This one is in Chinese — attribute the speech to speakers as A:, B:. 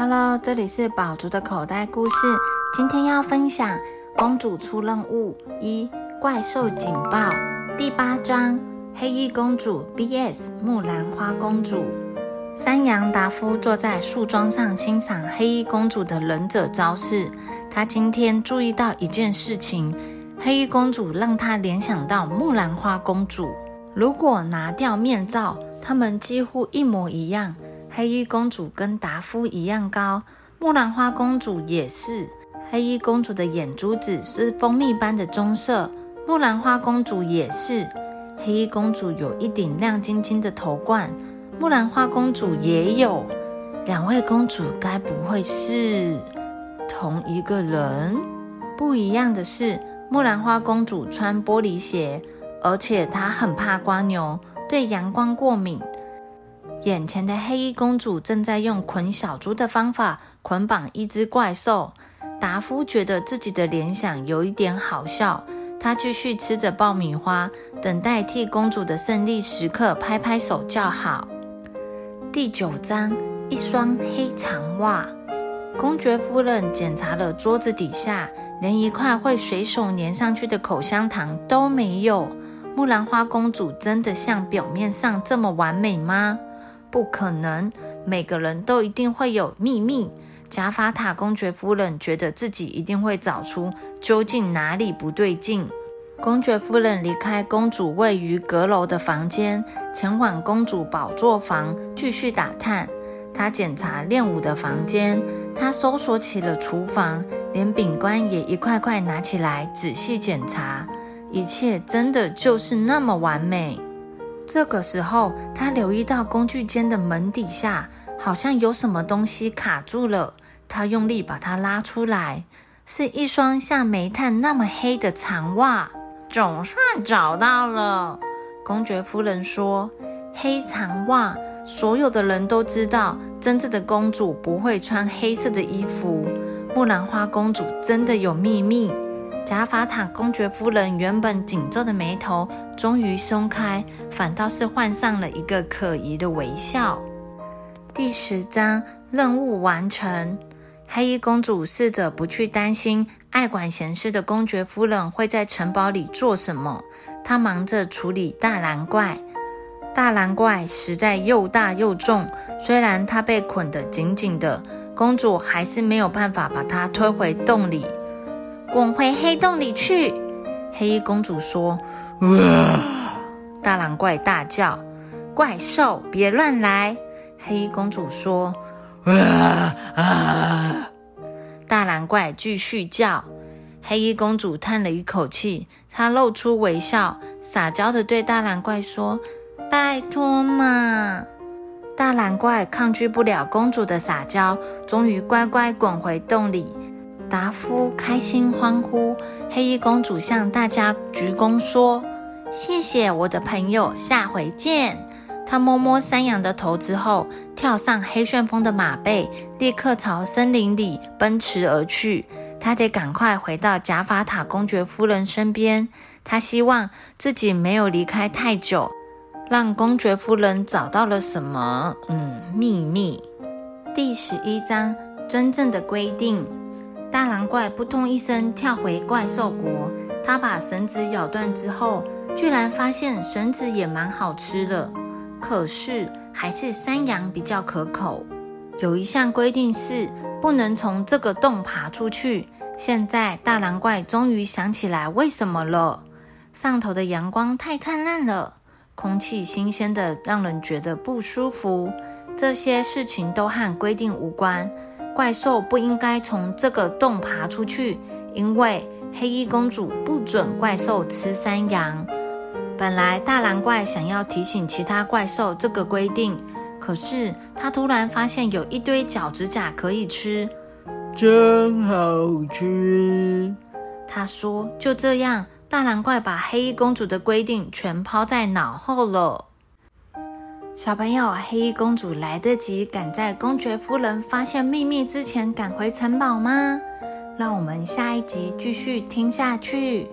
A: Hello，这里是宝竹的口袋故事。今天要分享《公主出任务一怪兽警报》第八章：黑衣公主 BS 木兰花公主。山羊达夫坐在树桩上欣赏黑衣公主的忍者招式。他今天注意到一件事情：黑衣公主让他联想到木兰花公主。如果拿掉面罩，他们几乎一模一样。黑衣公主跟达夫一样高，木兰花公主也是。黑衣公主的眼珠子是蜂蜜般的棕色，木兰花公主也是。黑衣公主有一顶亮晶晶的头冠，木兰花公主也有。两位公主该不会是同一个人？不一样的是，木兰花公主穿玻璃鞋，而且她很怕瓜牛，对阳光过敏。眼前的黑衣公主正在用捆小猪的方法捆绑一只怪兽。达夫觉得自己的联想有一点好笑，他继续吃着爆米花，等待替公主的胜利时刻拍拍手叫好。第九章，一双黑长袜。公爵夫人检查了桌子底下，连一块会随手粘上去的口香糖都没有。木兰花公主真的像表面上这么完美吗？不可能，每个人都一定会有秘密。贾法塔公爵夫人觉得自己一定会找出究竟哪里不对劲。公爵夫人离开公主位于阁楼的房间，前往公主宝座房继续打探。她检查练武的房间，她搜索起了厨房，连饼干也一块块拿起来仔细检查。一切真的就是那么完美。这个时候，他留意到工具间的门底下好像有什么东西卡住了。他用力把它拉出来，是一双像煤炭那么黑的长袜。总算找到了，公爵夫人说：“黑长袜，所有的人都知道，真正的公主不会穿黑色的衣服。木兰花公主真的有秘密。”贾法塔公爵夫人原本紧皱的眉头终于松开，反倒是换上了一个可疑的微笑。第十章任务完成。黑衣公主试着不去担心爱管闲事的公爵夫人会在城堡里做什么。她忙着处理大蓝怪。大蓝怪实在又大又重，虽然它被捆得紧紧的，公主还是没有办法把它推回洞里。滚回黑洞里去！黑衣公主说：“哇！”大狼怪大叫：“怪兽，别乱来！”黑衣公主说：“哇啊！”大狼怪继续叫。黑衣公主叹了一口气，她露出微笑，撒娇的对大狼怪说：“拜托嘛！”大狼怪抗拒不了公主的撒娇，终于乖乖滚回洞里。达夫开心欢呼，黑衣公主向大家鞠躬说：“谢谢我的朋友，下回见。”她摸摸山羊的头之后，跳上黑旋风的马背，立刻朝森林里奔驰而去。她得赶快回到贾法塔公爵夫人身边。她希望自己没有离开太久，让公爵夫人找到了什么……嗯，秘密。第十一章：真正的规定。大狼怪扑通一声跳回怪兽国，他把绳子咬断之后，居然发现绳子也蛮好吃的。可是还是山羊比较可口。有一项规定是不能从这个洞爬出去。现在大狼怪终于想起来为什么了。上头的阳光太灿烂了，空气新鲜的让人觉得不舒服。这些事情都和规定无关。怪兽不应该从这个洞爬出去，因为黑衣公主不准怪兽吃山羊。本来大蓝怪想要提醒其他怪兽这个规定，可是他突然发现有一堆脚趾甲可以吃，
B: 真好吃。
A: 他说：“就这样，大蓝怪把黑衣公主的规定全抛在脑后了。”小朋友，黑衣公主来得及赶在公爵夫人发现秘密之前赶回城堡吗？让我们下一集继续听下去。